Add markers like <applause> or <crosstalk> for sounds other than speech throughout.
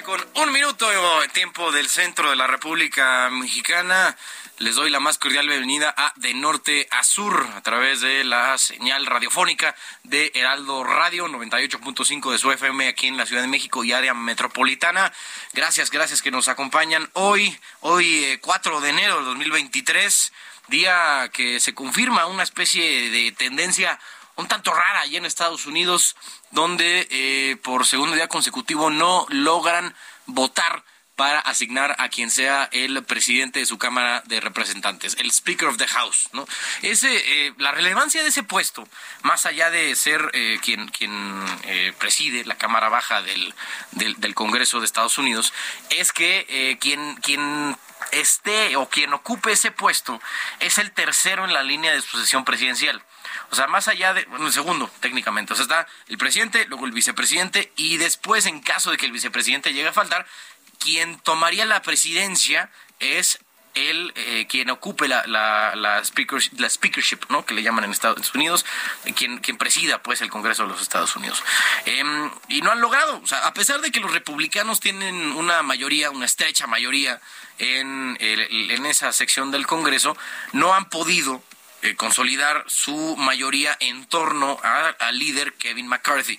Con un minuto en tiempo del centro de la República Mexicana. Les doy la más cordial bienvenida a De Norte a Sur a través de la señal radiofónica de Heraldo Radio 98.5 de su FM aquí en la Ciudad de México y área metropolitana. Gracias, gracias que nos acompañan hoy, hoy eh, 4 de enero del 2023, día que se confirma una especie de tendencia un tanto rara allá en Estados Unidos, donde eh, por segundo día consecutivo no logran votar para asignar a quien sea el presidente de su Cámara de Representantes, el Speaker of the House, ¿no? Ese, eh, la relevancia de ese puesto, más allá de ser eh, quien, quien eh, preside la Cámara Baja del, del, del Congreso de Estados Unidos, es que eh, quien, quien esté o quien ocupe ese puesto es el tercero en la línea de sucesión presidencial. O sea, más allá de, bueno, el segundo, técnicamente. O sea, está el presidente, luego el vicepresidente y después, en caso de que el vicepresidente llegue a faltar, quien tomaría la presidencia es el eh, quien ocupe la, la, la, la speakership, ¿no? que le llaman en Estados Unidos, quien, quien presida pues el Congreso de los Estados Unidos. Eh, y no han logrado, o sea, a pesar de que los republicanos tienen una mayoría, una estrecha mayoría en, en esa sección del Congreso, no han podido eh, consolidar su mayoría en torno al líder Kevin McCarthy.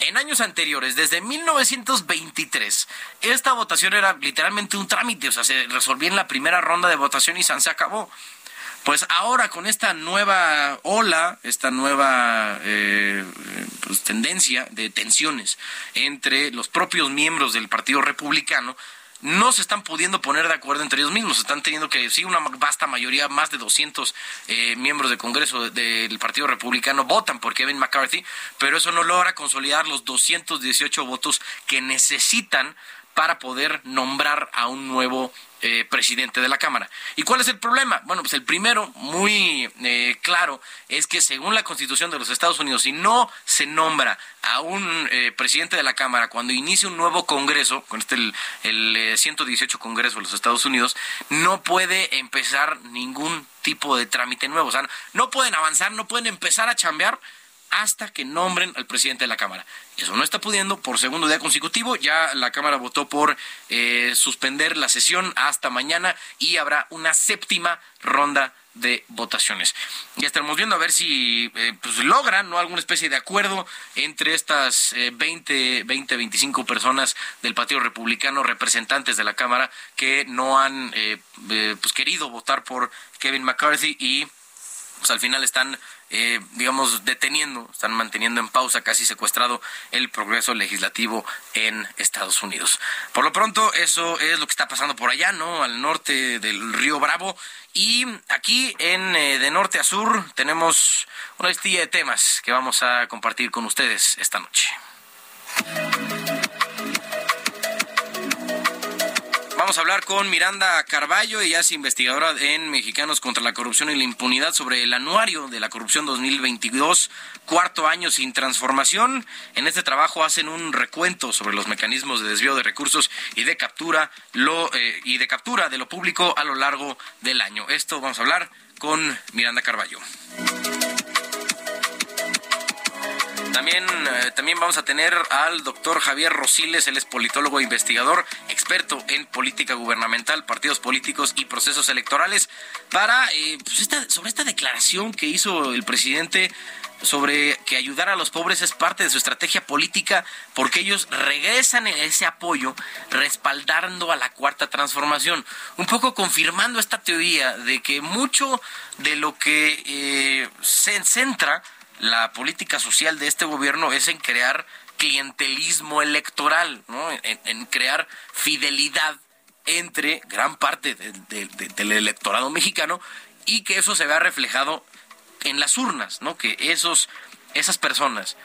En años anteriores, desde 1923, esta votación era literalmente un trámite, o sea, se resolvía en la primera ronda de votación y se acabó. Pues ahora con esta nueva ola, esta nueva eh, pues, tendencia de tensiones entre los propios miembros del Partido Republicano, no se están pudiendo poner de acuerdo entre ellos mismos. Están teniendo que, sí, una vasta mayoría, más de 200 eh, miembros de Congreso del Partido Republicano votan por Kevin McCarthy, pero eso no logra consolidar los 218 votos que necesitan para poder nombrar a un nuevo eh, presidente de la Cámara. ¿Y cuál es el problema? Bueno, pues el primero, muy eh, claro, es que según la Constitución de los Estados Unidos, si no se nombra a un eh, presidente de la Cámara cuando inicie un nuevo Congreso, con este el, el 118 Congreso de los Estados Unidos, no puede empezar ningún tipo de trámite nuevo. O sea, no pueden avanzar, no pueden empezar a chambear hasta que nombren al presidente de la Cámara. Eso no está pudiendo por segundo día consecutivo. Ya la Cámara votó por eh, suspender la sesión hasta mañana y habrá una séptima ronda de votaciones. Ya estaremos viendo a ver si eh, pues logran ¿no? alguna especie de acuerdo entre estas eh, 20, 20, 25 personas del Partido Republicano, representantes de la Cámara, que no han eh, pues querido votar por Kevin McCarthy y pues al final están eh, digamos, deteniendo, están manteniendo en pausa, casi secuestrado el progreso legislativo en Estados Unidos. Por lo pronto, eso es lo que está pasando por allá, ¿no? Al norte del río Bravo. Y aquí, en eh, de norte a sur, tenemos una listilla de temas que vamos a compartir con ustedes esta noche. Vamos a hablar con Miranda Carballo, ella es investigadora en Mexicanos contra la Corrupción y la Impunidad sobre el anuario de la corrupción 2022, cuarto año sin transformación. En este trabajo hacen un recuento sobre los mecanismos de desvío de recursos y de captura eh, y de captura de lo público a lo largo del año. Esto vamos a hablar con Miranda Carballo. También, eh, también vamos a tener al doctor Javier Rosiles, él es politólogo e investigador, experto en política gubernamental, partidos políticos y procesos electorales, para eh, pues sobre esta declaración que hizo el presidente sobre que ayudar a los pobres es parte de su estrategia política porque ellos regresan ese apoyo respaldando a la cuarta transformación, un poco confirmando esta teoría de que mucho de lo que eh, se centra la política social de este gobierno es en crear clientelismo electoral, ¿no? en, crear fidelidad entre gran parte del electorado mexicano y que eso se vea reflejado en las urnas, ¿no? Que esos, esas personas,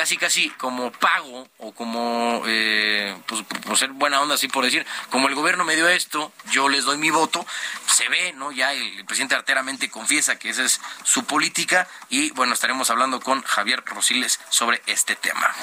casi casi como pago o como, eh, pues por ser buena onda, así por decir, como el gobierno me dio esto, yo les doy mi voto, se ve, ¿no? Ya el presidente arteramente confiesa que esa es su política y bueno, estaremos hablando con Javier Rosiles sobre este tema.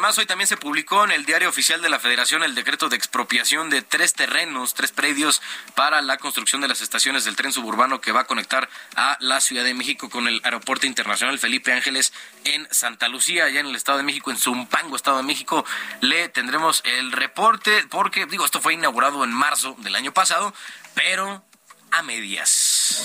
Además hoy también se publicó en el diario oficial de la Federación el decreto de expropiación de tres terrenos, tres predios para la construcción de las estaciones del tren suburbano que va a conectar a la Ciudad de México con el Aeropuerto Internacional Felipe Ángeles en Santa Lucía, allá en el Estado de México, en Zumpango, Estado de México. Le tendremos el reporte porque, digo, esto fue inaugurado en marzo del año pasado, pero a medias.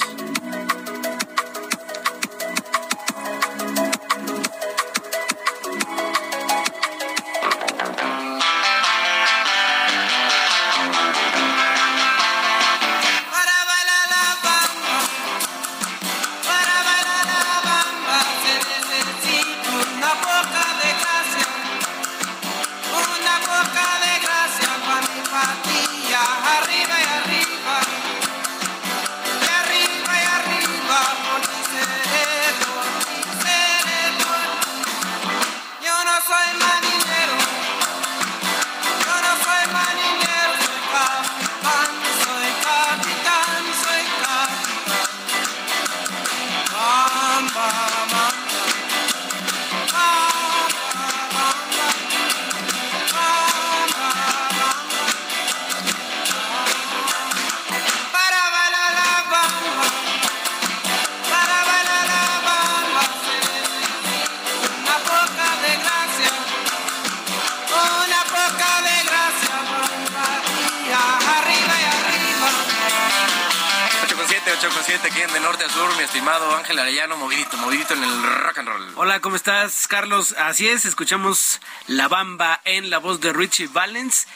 Así es, escuchamos La Bamba en la voz de Richie Valens.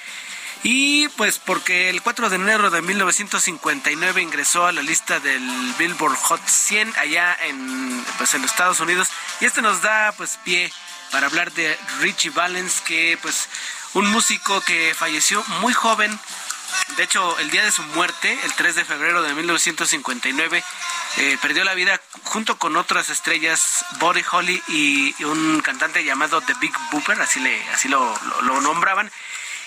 Y pues porque el 4 de enero de 1959 ingresó a la lista del Billboard Hot 100 allá en, pues, en los Estados Unidos. Y este nos da pues pie para hablar de Richie Valens, que pues un músico que falleció muy joven de hecho, el día de su muerte, el 3 de febrero de 1959, eh, perdió la vida junto con otras estrellas, Buddy Holly y un cantante llamado The Big Booper, así, le, así lo nombraban.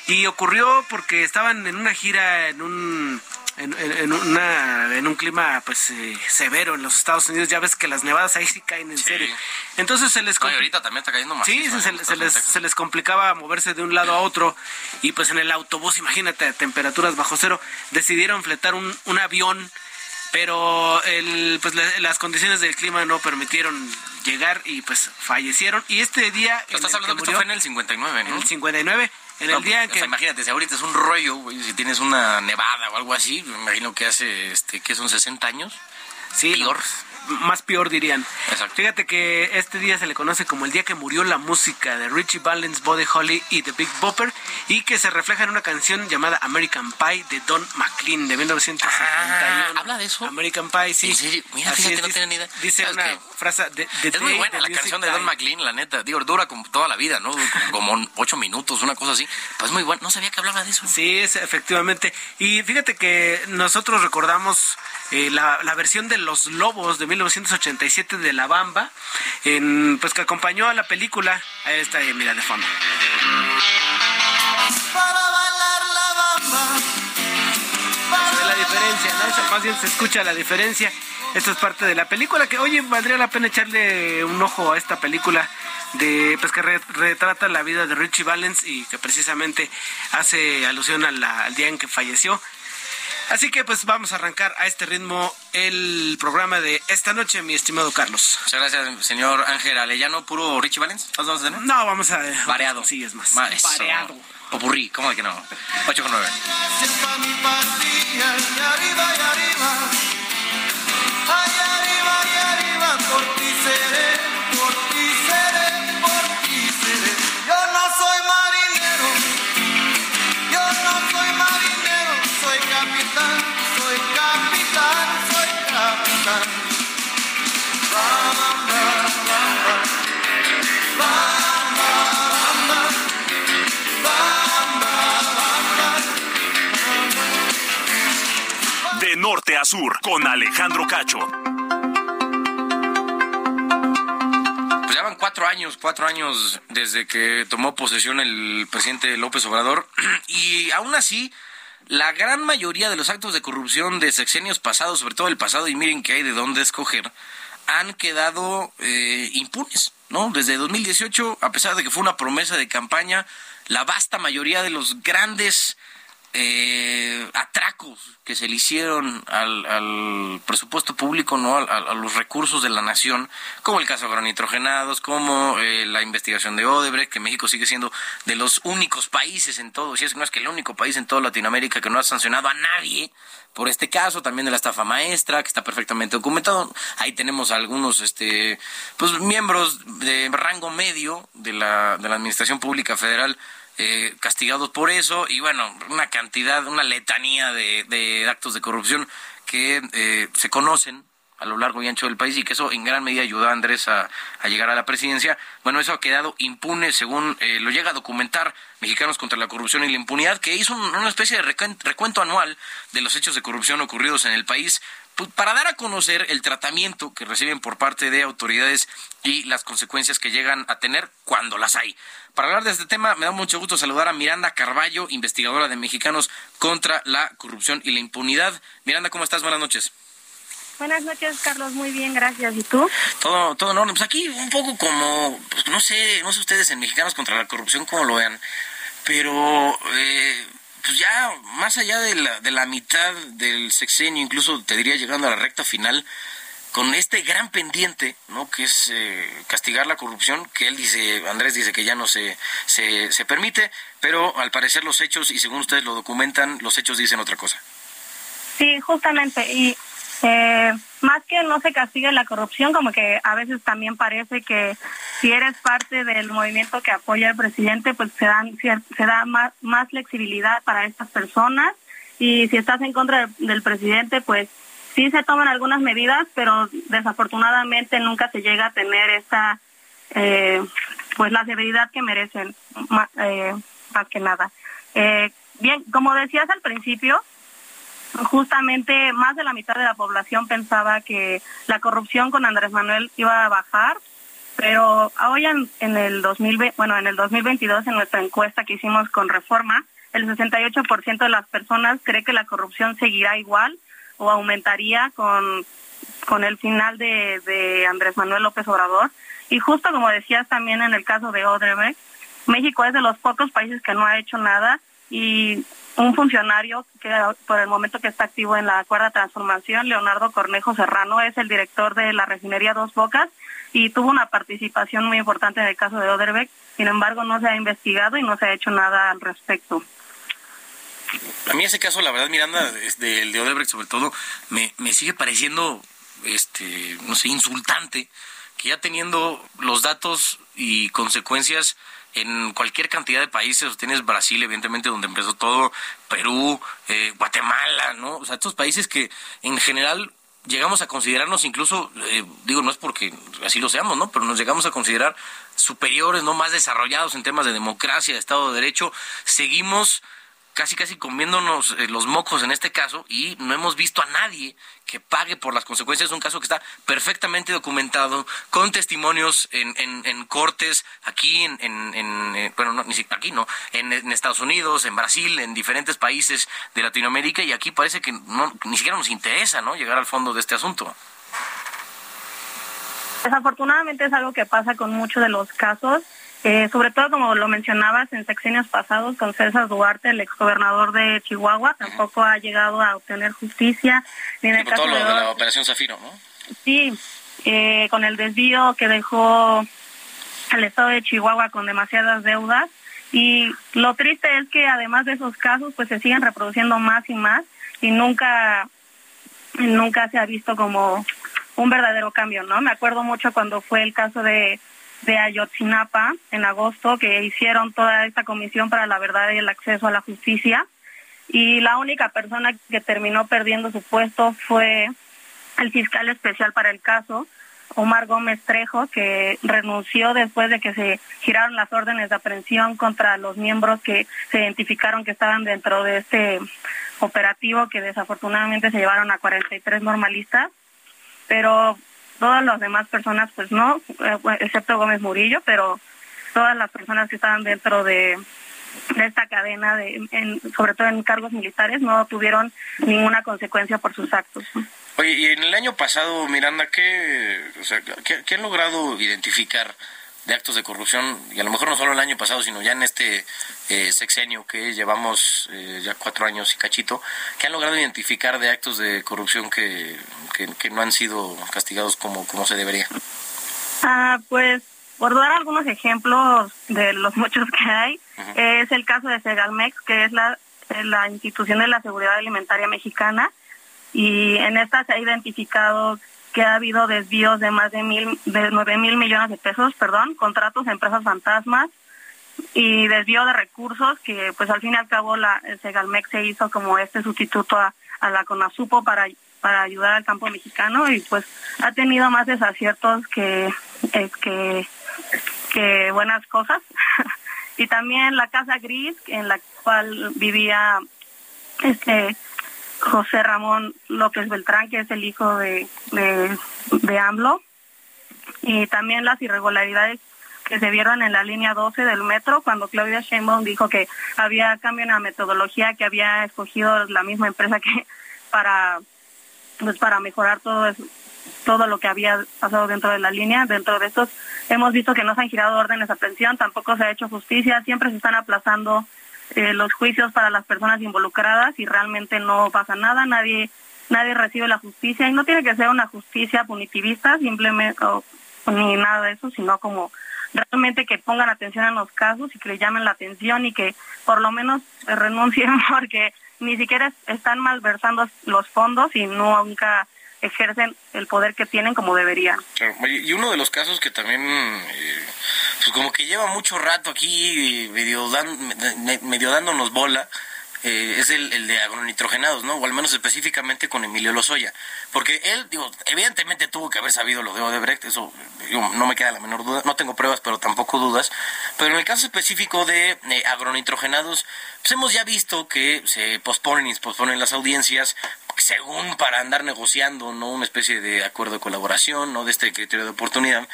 Y ocurrió porque estaban en una gira en un en, una, en un clima pues eh, severo en los Estados Unidos. Ya ves que las nevadas ahí sí caen en serio. Entonces se les... ahorita también está cayendo más. Sí, se, les, se les complicaba moverse de un lado a otro. Y pues en el autobús, imagínate, a temperaturas bajo cero, decidieron fletar un, un avión. Pero el, pues las condiciones del clima no permitieron llegar y pues fallecieron. Y este día... Estás hablando que, esto fue en el 59, ¿no? En el 59 en el día que... imagínate, si ahorita es un rollo, si tienes una nevada o algo así, me imagino que hace, este, que son 60 años. Sí, peor más peor dirían. Fíjate que este día se le conoce como el día que murió la música de Richie Valens, Buddy Holly y The Big Bopper y que se refleja en una canción llamada American Pie de Don McLean de 1971. Ah, ¿Habla de eso? American Pie, sí. Mira, fíjate, no tiene ni idea. Dice una frase de, Es muy buena la canción de Don McLean, la neta. Digo, dura como toda la vida, ¿no? Como ocho minutos, una cosa así. Pues muy buena. No sabía que hablaba de eso. Sí, es, efectivamente. Y fíjate que nosotros recordamos eh, la, la versión de Los Lobos de 1987 de La Bamba, en, pues que acompañó a la película. Ahí está, mira, de fondo. Para bailar la bamba. la diferencia, ¿no? Más bien se escucha la diferencia. Esto es parte de la película que, oye, valdría la pena echarle un ojo a esta película de pues que retrata la vida de Richie Valens y que precisamente hace alusión al día en que falleció. Así que pues vamos a arrancar a este ritmo el programa de esta noche, mi estimado Carlos. Muchas gracias, señor Ángel Alellano. ¿Puro Richie Valens? ¿Vamos a tener? No, vamos a... Variado. Sí, es más. Variado. Popurrí, ¿cómo de que no? 8 con 9. Norte con Alejandro Cacho. cuatro años, cuatro años desde que tomó posesión el presidente López Obrador <clears throat> y aún así la gran mayoría de los actos de corrupción de sexenios pasados, sobre todo el pasado, y miren que hay de dónde escoger, han quedado eh, impunes, ¿no? Desde 2018, a pesar de que fue una promesa de campaña, la vasta mayoría de los grandes eh, atracos que se le hicieron al, presupuesto público, no a, los recursos de la nación, como el caso de agronitrogenados, como eh, la investigación de Odebrecht, que México sigue siendo de los únicos países en todo, si es que no es que el único país en toda Latinoamérica que no ha sancionado a nadie por este caso, también de la estafa maestra, que está perfectamente documentado. Ahí tenemos algunos este pues miembros de rango medio de la, de la Administración Pública Federal eh, castigados por eso y bueno, una cantidad, una letanía de, actos de corrupción que eh, se conocen a lo largo y ancho del país y que eso en gran medida ayudó a Andrés a, llegar a la presidencia. Bueno, eso ha quedado impune según eh, lo llega a documentar Mexicanos contra la Corrupción y la Impunidad, que hizo una especie de recuento anual de los hechos de corrupción ocurridos en el país pues, para dar a conocer el tratamiento que reciben por parte de autoridades y las consecuencias que llegan a tener cuando las hay. Para hablar de este tema, me da mucho gusto saludar a Miranda Carballo, investigadora de Mexicanos contra la Corrupción y la Impunidad. Miranda, ¿cómo estás? Buenas noches. Buenas noches, Carlos. Muy bien, gracias. ¿Y tú? Todo, todo enorme. Pues aquí un poco como, pues no sé, no sé ustedes en Mexicanos contra la Corrupción cómo lo vean, pero eh, pues ya más allá de la, de la mitad del sexenio, incluso te diría llegando a la recta final, con este gran pendiente, ¿no? Que es eh, castigar la corrupción, que él dice, Andrés dice que ya no se, se, se permite, pero al parecer los hechos, y según ustedes lo documentan, los hechos dicen otra cosa. Sí, justamente, y eh, más que no se castigue la corrupción, como que a veces también parece que si eres parte del movimiento que apoya al presidente, pues se, dan, se da más, más flexibilidad para estas personas, y si estás en contra del presidente, pues sí se toman algunas medidas, pero desafortunadamente nunca se llega a tener esta, eh, pues la severidad que merecen, eh, más que nada. Eh, bien, como decías al principio, justamente más de la mitad de la población pensaba que la corrupción con Andrés Manuel iba a bajar, pero hoy en, en el 2020, bueno, en el 2022 en nuestra encuesta que hicimos con Reforma, el 68% de las personas cree que la corrupción seguirá igual o aumentaría con, con el final de, de Andrés Manuel López Obrador. Y justo como decías también en el caso de Odebrecht, México es de los pocos países que no ha hecho nada y un funcionario que por el momento que está activo en la cuarta transformación, Leonardo Cornejo Serrano, es el director de la refinería Dos Bocas y tuvo una participación muy importante en el caso de Odebrecht. Sin embargo, no se ha investigado y no se ha hecho nada al respecto a mí ese caso, la verdad, Miranda, el de Odebrecht sobre todo, me, me sigue pareciendo, este, no sé, insultante, que ya teniendo los datos y consecuencias en cualquier cantidad de países, tienes Brasil, evidentemente, donde empezó todo, Perú, eh, Guatemala, ¿no? O sea, estos países que en general llegamos a considerarnos incluso, eh, digo, no es porque así lo seamos, ¿no? Pero nos llegamos a considerar superiores, ¿no? Más desarrollados en temas de democracia, de Estado de Derecho, seguimos casi casi comiéndonos eh, los mocos en este caso y no hemos visto a nadie que pague por las consecuencias. Un caso que está perfectamente documentado con testimonios en, en, cortes aquí, en, en eh, bueno, no, ni siquiera aquí, no, en, Estados Unidos, en Brasil, en diferentes países de Latinoamérica y aquí parece que no, ni siquiera nos interesa, ¿no? Llegar al fondo de este asunto. Desafortunadamente es algo que pasa con muchos de los casos, eh, sobre todo como lo mencionabas en sexenios pasados con César Duarte, el exgobernador de Chihuahua, tampoco ha llegado a obtener justicia. Ni en el Por caso todo lo de de la Operación Zafiro, ¿no? Sí, eh, con el desvío que dejó al estado de Chihuahua con demasiadas deudas. Y lo triste es que además de esos casos, pues se siguen reproduciendo más y más y nunca, nunca se ha visto como un verdadero cambio, ¿no? Me acuerdo mucho cuando fue el caso de, de Ayotzinapa en agosto, que hicieron toda esta comisión para la verdad y el acceso a la justicia. Y la única persona que terminó perdiendo su puesto fue el fiscal especial para el caso, Omar Gómez Trejo, que renunció después de que se giraron las órdenes de aprehensión contra los miembros que se identificaron que estaban dentro de este operativo que desafortunadamente se llevaron a 43 normalistas, pero todas las demás personas pues no, eh, excepto Gómez Murillo, pero todas las personas que estaban dentro de, esta cadena, de, en- sobre todo en cargos militares, no tuvieron ninguna consecuencia por sus actos. Oye, y en el año pasado, Miranda, ¿qué, ¿qué, qué han logrado identificar de actos de corrupción? Y a lo mejor no solo el año pasado, sino ya en este eh, sexenio que llevamos eh, ya cuatro años y cachito, ¿qué han logrado identificar de actos de corrupción que, que, que no han sido castigados como, como se debería? Ah, pues por dar algunos ejemplos de los <laughs> muchos que hay, es el caso de Segalmex, que es la, eh, la institución de la seguridad alimentaria mexicana, y en esta se ha identificado que ha habido desvíos de más de mil, de nueve mil millones de pesos, perdón, contratos a empresas fantasmas y desvío de recursos que pues al fin y al cabo la Segalmex se hizo como este sustituto a, a la CONASUPO para para ayudar al campo mexicano y pues ha tenido más desaciertos que eh, que, que buenas cosas. <laughs> Y también la casa gris en la cual vivía este José Ramón López Beltrán que es el hijo de de, AMLO. Y también las irregularidades que se vieron en la línea 12 del metro cuando Claudia Sheinbaum dijo que había cambio en la metodología que había escogido la misma empresa que para pues para mejorar todo eso, todo lo que había pasado dentro de la línea. Dentro de estos hemos visto que no se han girado órdenes de aprehensión tampoco se ha hecho justicia siempre se están aplazando eh, los juicios para las personas involucradas y realmente no pasa nada nadie nadie recibe la justicia y no tiene que ser una justicia punitivista simplemente o- ni nada de eso sino como realmente que pongan atención en los casos y que le llamen la atención y que por lo menos <laughs> renuncien porque ni siquiera es- están malversando los fondos y nunca ejercen el poder que tienen como deberían. Claro, y uno de los casos que también, eh, pues como que lleva mucho rato aquí, medio, dan- me- medio dándonos bola, eh, es el, el de agronitrogenados, ¿no? O al menos específicamente con Emilio Lozoya. Porque él, digo, evidentemente tuvo que haber sabido lo de Odebrecht, eso digo, no me queda la menor duda, no tengo pruebas, pero tampoco dudas. Pero en el caso específico de eh, agronitrogenados, pues hemos ya visto que se posponen y se posponen las audiencias, según para andar negociando, ¿no? Una especie de acuerdo de colaboración, ¿no? De este criterio de oportunidad.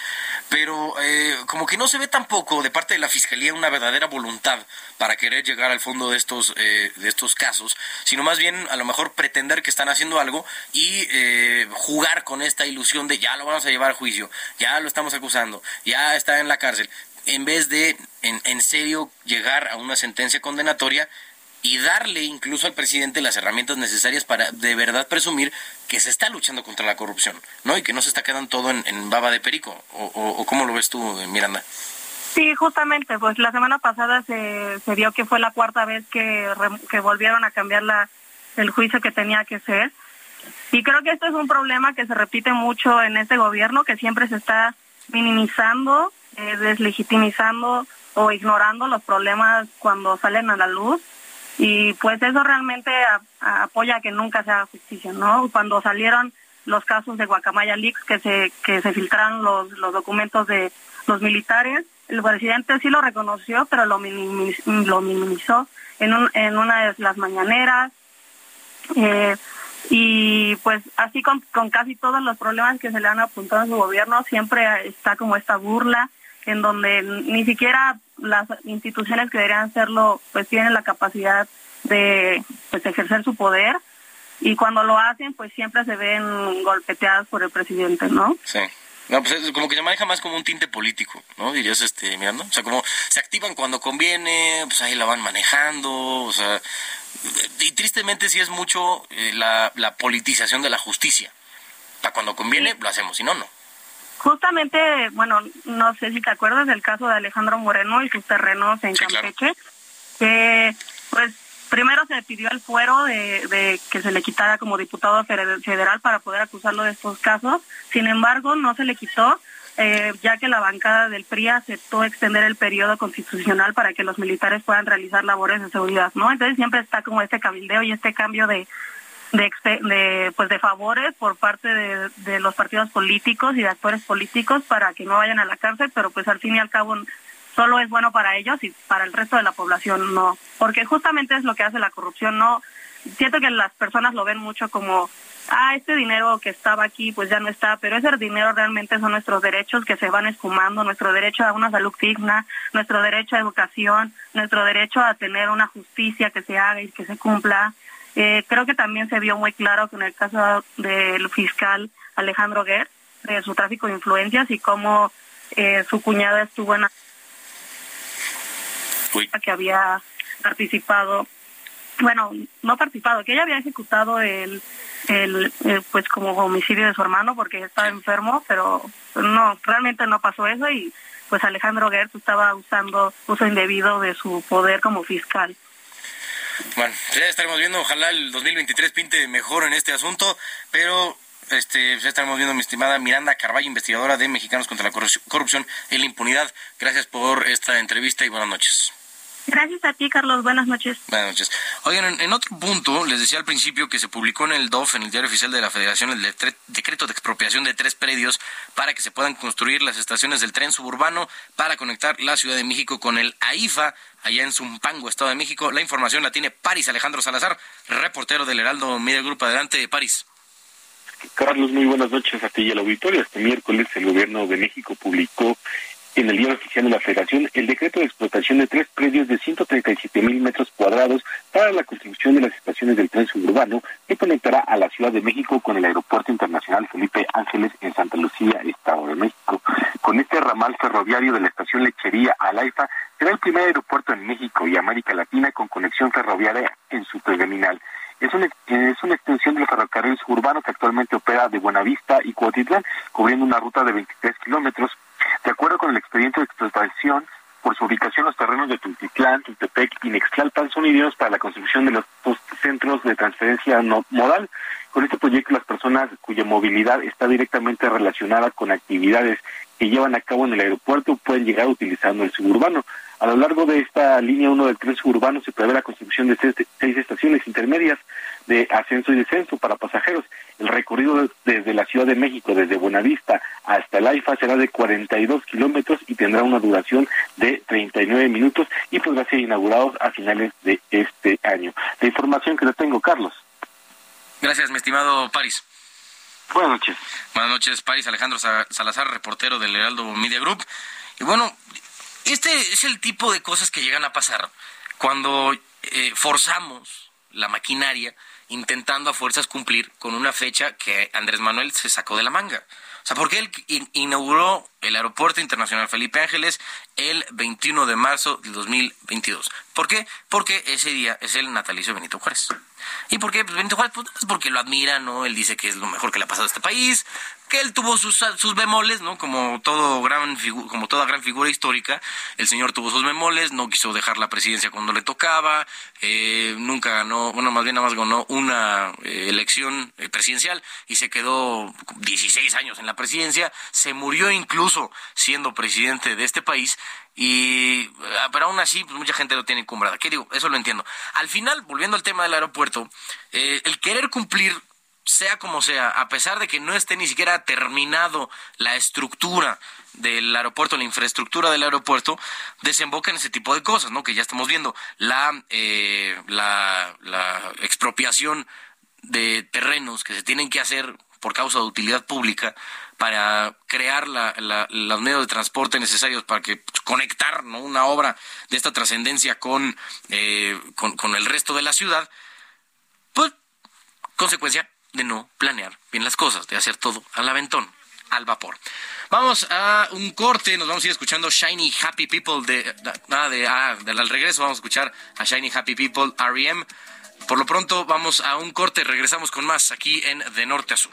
Pero eh, como que no se ve tampoco de parte de la Fiscalía una verdadera voluntad para querer llegar al fondo de estos, eh, de estos casos, sino más bien a lo mejor pretender que están haciendo algo y eh, jugar con esta ilusión de ya lo vamos a llevar a juicio, ya lo estamos acusando, ya está en la cárcel, en vez de en, en serio llegar a una sentencia condenatoria y darle incluso al presidente las herramientas necesarias para de verdad presumir que se está luchando contra la corrupción, ¿no? Y que no se está quedando todo en, en baba de perico. O, o, cómo lo ves tú, Miranda? Sí, justamente, pues la semana pasada se, se vio que fue la cuarta vez que, que volvieron a cambiar la, el juicio que tenía que ser. Y creo que esto es un problema que se repite mucho en este gobierno, que siempre se está minimizando, eh, deslegitimizando o ignorando los problemas cuando salen a la luz. Y pues eso realmente a- a- apoya que nunca se haga justicia, ¿no? Cuando salieron los casos de Guacamaya Leaks, que se, que se filtraron los, los documentos de los militares, el presidente sí lo reconoció, pero lo, lo minimizó en, un, en una de las mañaneras. Eh, y pues así con, con casi todos los problemas que se le han apuntado a su gobierno, siempre está como esta burla en donde ni siquiera las instituciones que deberían hacerlo pues tienen la capacidad de pues, ejercer su poder y cuando lo hacen pues siempre se ven golpeteadas por el presidente, ¿no? Sí. No, pues es como que se maneja más como un tinte político, ¿no? Dirías, este, mirando. O sea, como se activan cuando conviene, pues ahí la van manejando, o sea, y tristemente sí es mucho eh, la, la politización de la justicia. Para cuando conviene, lo hacemos, si no, no. Justamente, bueno, no sé si te acuerdas del caso de Alejandro Moreno y sus terrenos en Sí, claro. Campeche, que pues primero se pidió el fuero de, de que se le quitara como diputado feder- federal para poder acusarlo de estos casos, sin embargo no se le quitó, eh, ya que la bancada del PRI aceptó extender el periodo constitucional para que los militares puedan realizar labores de seguridad, ¿no? Entonces siempre está como este cabildeo y este cambio de, de, de, pues de favores por parte de, de los partidos políticos y de actores políticos para que no vayan a la cárcel, pero pues al fin y al cabo solo es bueno para ellos y para el resto de la población no, porque justamente es lo que hace la corrupción, no siento que las personas lo ven mucho como ah, este dinero que estaba aquí pues ya no está, pero ese dinero realmente son nuestros derechos que se van esfumando, nuestro derecho a una salud digna, nuestro derecho a educación, nuestro derecho a tener una justicia que se haga y que se cumpla. Eh, creo que también se vio muy claro con el caso del fiscal Alejandro Guerr, de su tráfico de influencias y cómo eh, su cuñada estuvo en la Uy. que había participado, bueno, no participado, que ella había ejecutado el, el, eh, pues como homicidio de su hermano porque estaba enfermo, pero no, realmente no pasó eso y pues Alejandro Gertz estaba usando uso indebido de su poder como fiscal. Bueno, ya estaremos viendo, ojalá el 2023 pinte mejor en este asunto, pero este ya estaremos viendo mi estimada Miranda Carballo, investigadora de Mexicanos contra la Corru- Corrupción y la Impunidad. Gracias por esta entrevista y buenas noches. Gracias a ti, Carlos. Buenas noches. Buenas noches. Oigan, en, en otro punto, les decía al principio que se publicó en el DOF, en el Diario Oficial de la Federación, el decre- decreto de expropiación de tres predios para que se puedan construir las estaciones del tren suburbano para conectar la Ciudad de México con el AIFA, allá en Zumpango, Estado de México. La información la tiene París Alejandro Salazar, reportero del Heraldo Media Group. Adelante, París. Carlos, muy buenas noches a ti y al auditorio. Este miércoles el gobierno de México publicó en el diario oficial de la Federación el decreto de explotación de tres predios de 137 mil metros cuadrados para la construcción de las estaciones del tren suburbano que conectará a la Ciudad de México con el Aeropuerto Internacional Felipe Ángeles en Santa Lucía, Estado de México. Con este ramal ferroviario de la estación Lechería a Laifa, será el primer aeropuerto en México y América Latina con conexión ferroviaria en su terminal. Es una, es una extensión del ferrocarril suburbano que actualmente opera de Buenavista y Cuautitlán, cubriendo una ruta de 23 kilómetros. De acuerdo con el expediente de explotación, por su ubicación los terrenos de Tultitlán, Tultepec y Nextlalpan son ideales para la construcción de los dos centros de transferencia no- modal. Con este proyecto las personas cuya movilidad está directamente relacionada con actividades que llevan a cabo en el aeropuerto pueden llegar utilizando el suburbano. A lo largo de esta línea 1 del tren suburbano se prevé la construcción de seis, estaciones intermedias de ascenso y descenso para pasajeros. El recorrido desde la Ciudad de México, desde Buenavista hasta el AIFA, será de 42 kilómetros y tendrá una duración de 39 minutos y podrá ser inaugurado a finales de este año. La información que le tengo, Carlos. Gracias, mi estimado París. Buenas noches. Buenas noches, París Alejandro Sa- Salazar, reportero del Heraldo Media Group. Y bueno, este es el tipo de cosas que llegan a pasar cuando eh, forzamos la maquinaria intentando a fuerzas cumplir con una fecha que Andrés Manuel se sacó de la manga. O sea, porque él in- inauguró el Aeropuerto Internacional Felipe Ángeles el 21 de marzo del 2022. ¿Por qué? Porque ese día es el natalicio de Benito Juárez. ¿Y por qué? Pues Benito Juárez, pues, es porque lo admira, ¿no? Él dice que es lo mejor que le ha pasado a este país, que él tuvo sus, sus bemoles, ¿no? Como todo gran figu- como toda gran figura histórica, el señor tuvo sus bemoles, no quiso dejar la presidencia cuando le tocaba, eh, nunca ganó, bueno, más bien nada más ganó una eh, elección eh, presidencial y se quedó 16 años en la presidencia, se murió incluso siendo presidente de este país y ah, pero aún así pues, mucha gente lo tiene encumbrada. ¿Qué digo? Eso lo entiendo. Al final, volviendo al tema del aeropuerto, eh, el querer cumplir sea como sea, a pesar de que no esté ni siquiera terminado la estructura del aeropuerto, la infraestructura del aeropuerto, desemboca en ese tipo de cosas, ¿no? Que ya estamos viendo. La, eh, la, la expropiación de terrenos que se tienen que hacer por causa de utilidad pública para crear la, la- los medios de transporte necesarios para que conectar ¿no? una obra de esta trascendencia con, eh, con, con el resto de la ciudad, pues consecuencia de no planear bien las cosas, de hacer todo al aventón. al vapor. Vamos a un corte, nos vamos a ir escuchando Shiny Happy People de, nada de, ah, del al regreso vamos a escuchar a Shiny Happy People REM. Por lo pronto vamos a un corte, regresamos con más aquí en De Norte a Sur.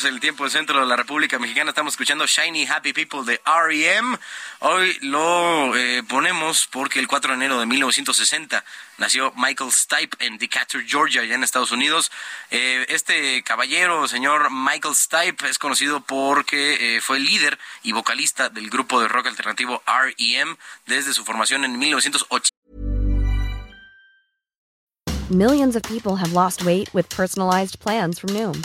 32, el tiempo del centro de la República Mexicana. Estamos escuchando Shiny Happy People de REM. Hoy lo eh, ponemos porque el 4 de enero de 1960 nació Michael Stipe en Decatur, Georgia, allá en Estados Unidos. Eh, este caballero, señor Michael Stipe, es conocido porque eh, fue líder y vocalista del grupo de rock alternativo REM desde su formación en 1980. Millions of people have lost weight with personalized plans from Noom,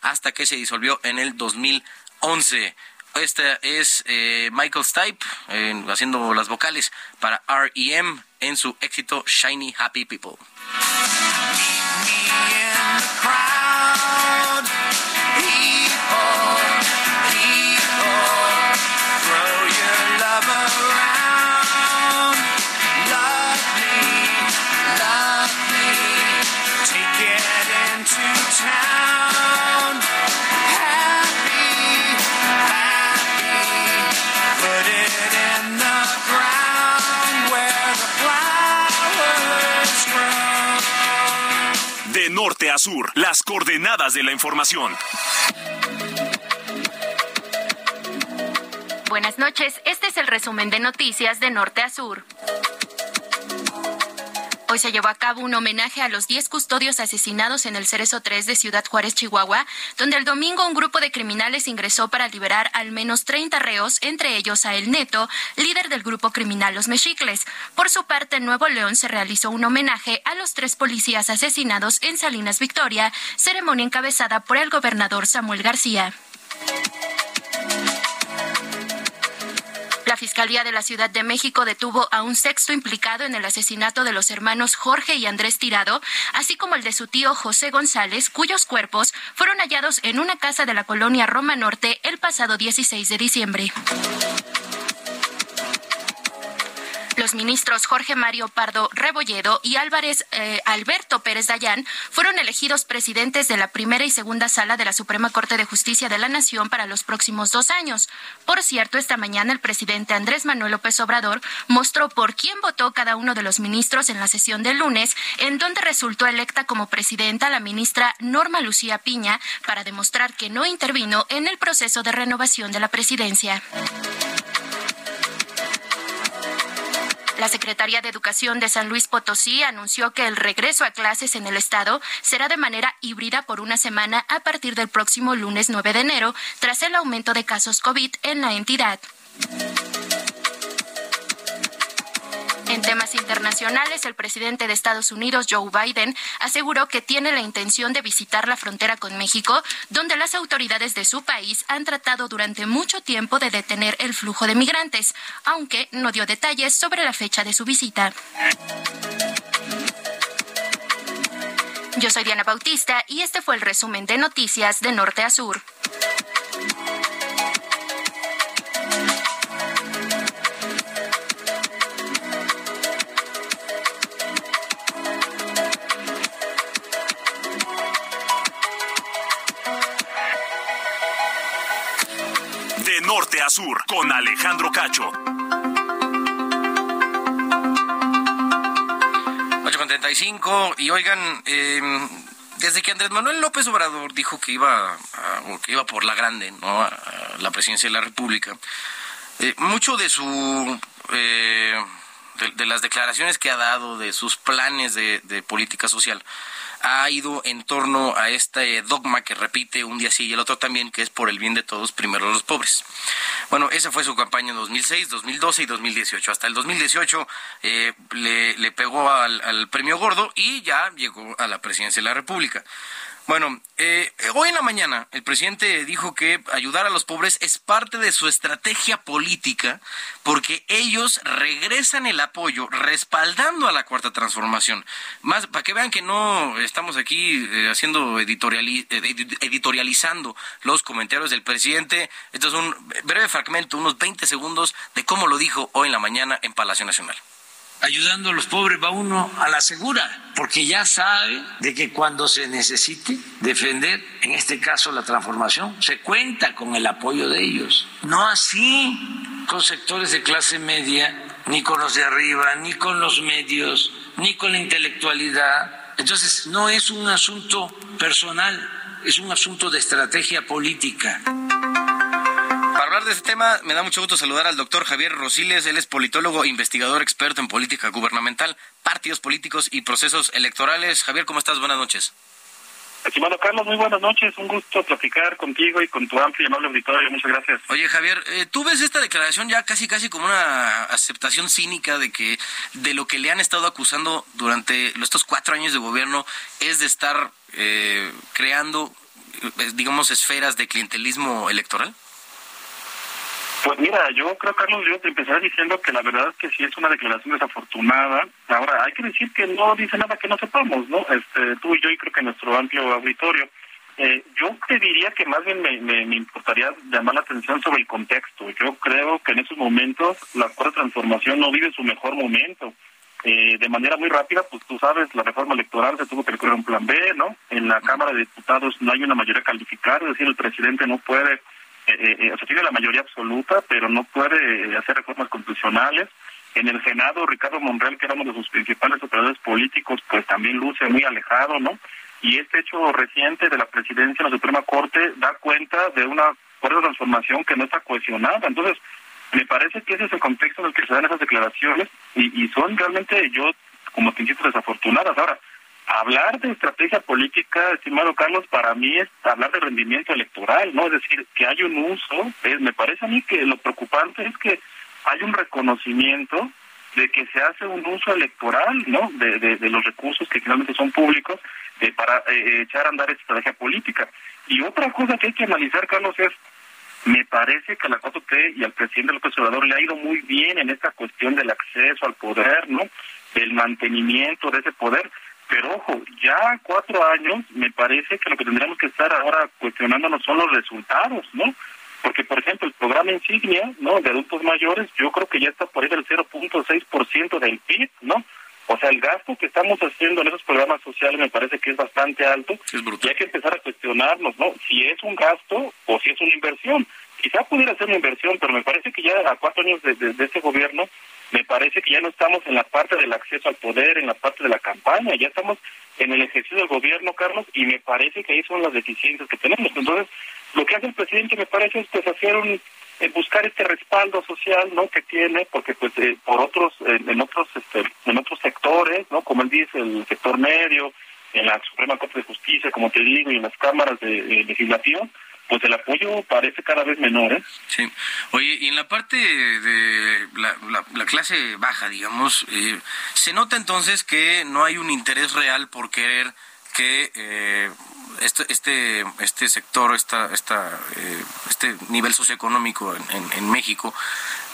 Hasta que se disolvió en el 2011. Este es eh, Michael Stipe eh, haciendo las vocales para REM en su éxito Shiny Happy People. Norte las coordenadas de la información. Buenas noches, este es el resumen de noticias de norte a sur. Hoy se llevó a cabo un homenaje a los 10 custodios asesinados en el Cerezo 3 de Ciudad Juárez, Chihuahua, donde el domingo un grupo de criminales ingresó para liberar al menos 30 reos, entre ellos a El Neto, líder del grupo criminal Los Mexicles. Por su parte, en Nuevo León se realizó un homenaje a los tres policías asesinados en Salinas Victoria, ceremonia encabezada por el gobernador Samuel García. Fiscalía de la Ciudad de México detuvo a un sexto implicado en el asesinato de los hermanos Jorge y Andrés Tirado, así como el de su tío José González, cuyos cuerpos fueron hallados en una casa de la colonia Roma Norte el pasado 16 de diciembre. Los ministros Jorge Mario Pardo Rebolledo y Álvarez eh, Alberto Pérez Dayán fueron elegidos presidentes de la primera y segunda sala de la Suprema Corte de Justicia de la Nación para los próximos dos años. Por cierto, esta mañana el presidente Andrés Manuel López Obrador mostró por quién votó cada uno de los ministros en la sesión del lunes, en donde resultó electa como presidenta la ministra Norma Lucía Piña para demostrar que no intervino en el proceso de renovación de la presidencia. La Secretaría de Educación de San Luis Potosí anunció que el regreso a clases en el estado será de manera híbrida por una semana a partir del próximo lunes 9 de enero, tras el aumento de casos COVID en la entidad. En temas internacionales, el presidente de Estados Unidos, Joe Biden, aseguró que tiene la intención de visitar la frontera con México, donde las autoridades de su país han tratado durante mucho tiempo de detener el flujo de migrantes, aunque no dio detalles sobre la fecha de su visita. Yo soy Diana Bautista y este fue el resumen de noticias de norte a sur. Sur, con Alejandro Cacho. 8.35 y oigan, eh, desde que Andrés Manuel López Obrador dijo que iba, a, que iba por la grande, ¿no? a la presidencia de la República, eh, mucho de su... Eh, de, las declaraciones que ha dado, de sus planes de política social, ha ido en torno a este dogma que repite un día sí y el otro también, que es por el bien de todos, primero los pobres. Bueno, esa fue su campaña en 2006, 2012 y 2018. Hasta el 2018 eh, le, pegó al premio gordo y ya llegó a la presidencia de la República. Bueno, eh, hoy en la mañana el presidente dijo que ayudar a los pobres es parte de su estrategia política porque ellos regresan el apoyo respaldando a la cuarta transformación. Más para que vean que no estamos aquí eh, haciendo editoriali editorializando los comentarios del presidente. Esto es un breve fragmento, unos 20 segundos de cómo lo dijo hoy en la mañana en Palacio Nacional ayudando a los pobres va uno a la segura, porque ya sabe de que cuando se necesite defender, en este caso la transformación, se cuenta con el apoyo de ellos. No así con sectores de clase media, ni con los de arriba, ni con los medios, ni con la intelectualidad. Entonces, no es un asunto personal, es un asunto de estrategia política hablar de este tema, me da mucho gusto saludar al doctor Javier Rosiles. Él es politólogo, investigador, experto en política gubernamental, partidos políticos y procesos electorales. Javier, ¿cómo estás? Buenas noches. Estimado Carlos, muy buenas noches. Un gusto platicar contigo y con tu amplio y amable auditorio. Muchas gracias. Oye, Javier, eh, ¿tú ves esta declaración ya casi casi como una aceptación cínica de que de lo que le han estado acusando durante estos cuatro años de gobierno es de estar eh, creando, eh, digamos, esferas de clientelismo electoral? Pues mira, yo creo, Carlos, yo te empezaré diciendo que la verdad es que sí es una declaración desafortunada. Ahora, hay que decir que no dice nada que no sepamos, ¿no? Este, tú y yo, y creo que nuestro amplio auditorio. Eh, yo te diría que más bien me, me, me, importaría llamar la atención sobre el contexto. Yo creo que en esos momentos la cuarta transformación no vive su mejor momento. Eh, de manera muy rápida, pues tú sabes, la reforma electoral se tuvo que recurrir a un plan B, ¿no? En la Cámara de Diputados no hay una mayoría calificada, es decir, el presidente no puede eh, eh, o sea, tiene la mayoría absoluta, pero no puede hacer reformas constitucionales. En el Senado, Ricardo Monreal, que era uno de sus principales operadores políticos, pues también luce muy alejado, ¿no? Y este hecho reciente de la presidencia en la Suprema Corte da cuenta de una fuerte transformación que no está cohesionada. Entonces, me parece que ese es el contexto en el que se dan esas declaraciones y, y son realmente, yo como te desafortunadas. Ahora, hablar de estrategia política, estimado Carlos, para mí es hablar de rendimiento electoral, ¿no? Es decir, que hay un uso, me parece a mí que lo preocupante es que hay un reconocimiento de que se hace un uso electoral, ¿no? De, de, los recursos que finalmente son públicos de, para eh, eh, echar a andar estrategia política. Y otra cosa que hay que analizar, Carlos, es me parece que a la 4T y al presidente López Obrador le ha ido muy bien en esta cuestión del acceso al poder, ¿no? Del mantenimiento de ese poder. Pero ojo, ya cuatro años me parece que lo que tendríamos que estar ahora cuestionándonos son los resultados, ¿no? Porque, por ejemplo, el programa insignia, ¿no? De adultos mayores, yo creo que ya está por ahí del 0.6% del PIB, ¿no? O sea, el gasto que estamos haciendo en esos programas sociales me parece que es bastante alto y hay que empezar a cuestionarnos, ¿no? Si es un gasto o si es una inversión. Quizá pudiera ser una inversión, pero me parece que ya a cuatro años de, de, este gobierno, me parece que ya no estamos en la parte del acceso al poder, en la parte de la campaña, ya estamos en el ejercicio del gobierno, Carlos, y me parece que ahí son las deficiencias que tenemos. Entonces, lo que hace el presidente me parece es pues hacer un eh, buscar este respaldo social no que tiene porque pues eh, por otros en otros este, en otros sectores no como él dice el sector medio en la Suprema Corte de Justicia como te digo y en las cámaras de, legislación pues el apoyo parece cada vez menor ¿eh? sí oye y en la parte de la, la, clase baja digamos eh, se nota entonces que no hay un interés real por querer que eh, este, este, este sector, esta, esta, eh, este nivel socioeconómico en, en, México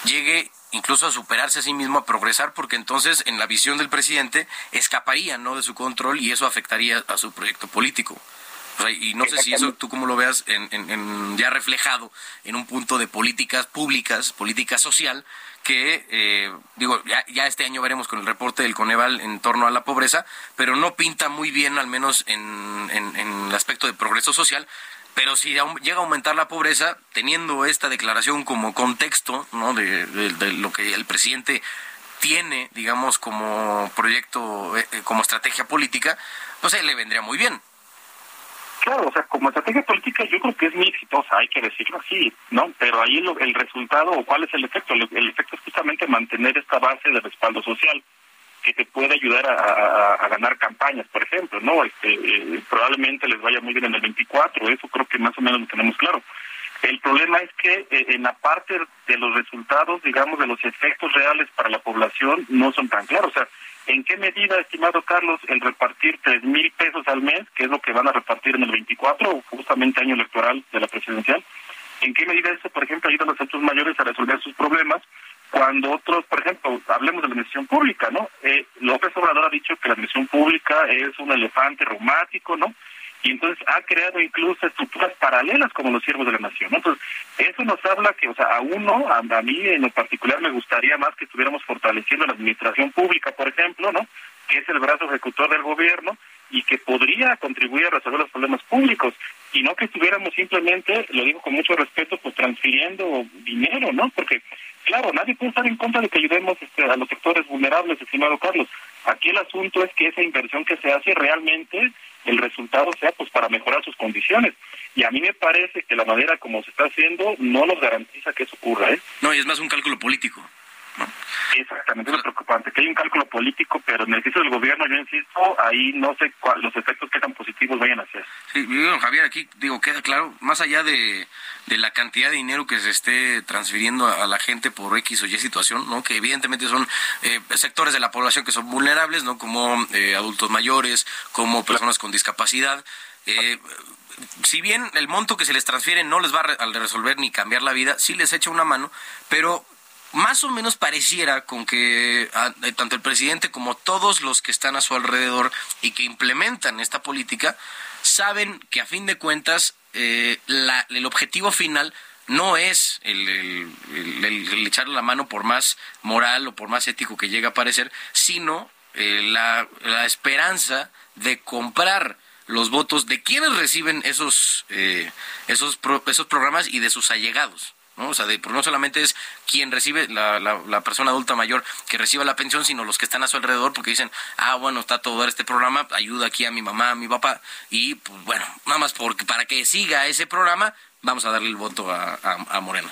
llegue incluso a superarse a sí mismo, a progresar, porque entonces en la visión del presidente escaparía no de su control y eso afectaría a su proyecto político. Y no sé si eso tú como lo veas en, en, ya reflejado en un punto de políticas públicas, política social, que, eh, digo, ya, este año veremos con el reporte del Coneval en torno a la pobreza, pero no pinta muy bien, al menos en, el aspecto de progreso social. Pero si llega a aumentar la pobreza, teniendo esta declaración como contexto ¿no? de, lo que el presidente tiene, digamos, como proyecto, eh, eh, como estrategia política, pues le vendría muy bien. Claro, o sea, como estrategia política yo creo que es muy exitosa, hay que decirlo así, ¿no? Pero ahí el resultado o cuál es el efecto, el, efecto es justamente mantener esta base de respaldo social que te puede ayudar a, ganar campañas, por ejemplo, ¿no? Este, eh, probablemente les vaya muy bien en el 24, eso creo que más o menos lo tenemos claro. El problema es que eh, en la parte de los resultados, digamos, de los efectos reales para la población no son tan claros. O sea, ¿En qué medida, estimado Carlos, el repartir tres mil pesos al mes, que es lo que van a repartir en el 24, justamente año electoral de la presidencial, en qué medida eso, por ejemplo, ayuda a los centros mayores a resolver sus problemas? Cuando otros, por ejemplo, hablemos de la administración pública, ¿no? Eh, López Obrador ha dicho que la administración pública es un elefante reumático, ¿no? Y entonces ha creado incluso estructuras paralelas como los siervos de la nación. Entonces, eso nos habla que, o sea, a uno, a, mí en lo particular me gustaría más que estuviéramos fortaleciendo la administración pública, por ejemplo, ¿no? Que es el brazo ejecutor del gobierno y que podría contribuir a resolver los problemas públicos y no que estuviéramos simplemente, lo digo con mucho respeto, pues transfiriendo dinero, ¿no? Porque, claro, nadie puede estar en contra de que ayudemos este, a los sectores vulnerables, estimado Carlos. Aquí el asunto es que esa inversión que se hace realmente el resultado sea pues para mejorar sus condiciones. Y a mí me parece que la manera como se está haciendo no nos garantiza que eso ocurra. ¿eh? No, y es más un cálculo político. Exactamente, es lo preocupante, que hay un cálculo político, pero en el caso del gobierno, yo insisto, ahí no sé los efectos que tan positivos vayan a ser. Sí, Javier, aquí digo, queda claro, más allá de, de la cantidad de dinero que se esté transfiriendo a, la gente por X o Y situación, ¿no? que evidentemente son eh, sectores de la población que son vulnerables, ¿no? como eh, adultos mayores, como personas con discapacidad. Eh, si bien el monto que se les transfiere no les va a resolver ni cambiar la vida, sí les echa una mano, pero más o menos pareciera con que eh, tanto el presidente como todos los que están a su alrededor y que implementan esta política saben que a fin de cuentas eh, el objetivo final no es el, echarle la mano por más moral o por más ético que llegue a parecer, sino eh, la, esperanza de comprar los votos de quienes reciben esos, esos, esos programas y de sus allegados. ¿No? O sea, de, no solamente es quien recibe, la, la, persona adulta mayor que reciba la pensión, sino los que están a su alrededor porque dicen, ah, bueno, está todo este programa, ayuda aquí a mi mamá, a mi papá, y pues bueno, nada más porque para que siga ese programa, vamos a darle el voto a, a, Morena.